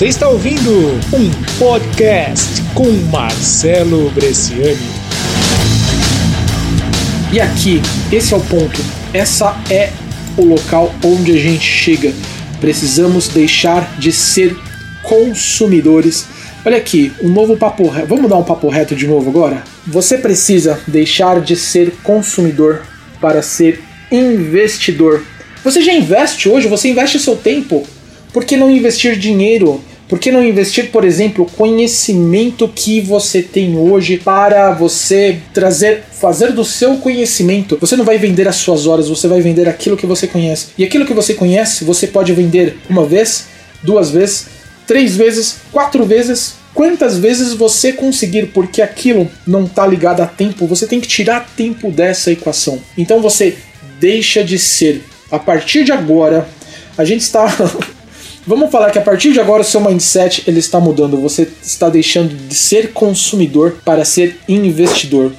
Você está ouvindo um podcast com Marcelo Bresciani. E aqui, esse é o ponto. Essa é o local onde a gente chega. Precisamos deixar de ser consumidores. Olha aqui, um novo papo reto. Vamos dar um papo reto de novo agora? Você precisa deixar de ser consumidor para ser investidor. Você já investe hoje? Você investe seu tempo? Por que não investir dinheiro? Por que não investir, por exemplo, conhecimento que você tem hoje para você trazer, fazer do seu conhecimento? Você não vai vender as suas horas, você vai vender aquilo que você conhece. E aquilo que você conhece, você pode vender uma vez, duas vezes, três vezes, quatro vezes, quantas vezes você conseguir, porque aquilo não está ligado a tempo, você tem que tirar tempo dessa equação. Então você deixa de ser. A partir de agora, a gente está Vamos falar que a partir de agora o seu mindset ele está mudando. Você está deixando de ser consumidor para ser investidor.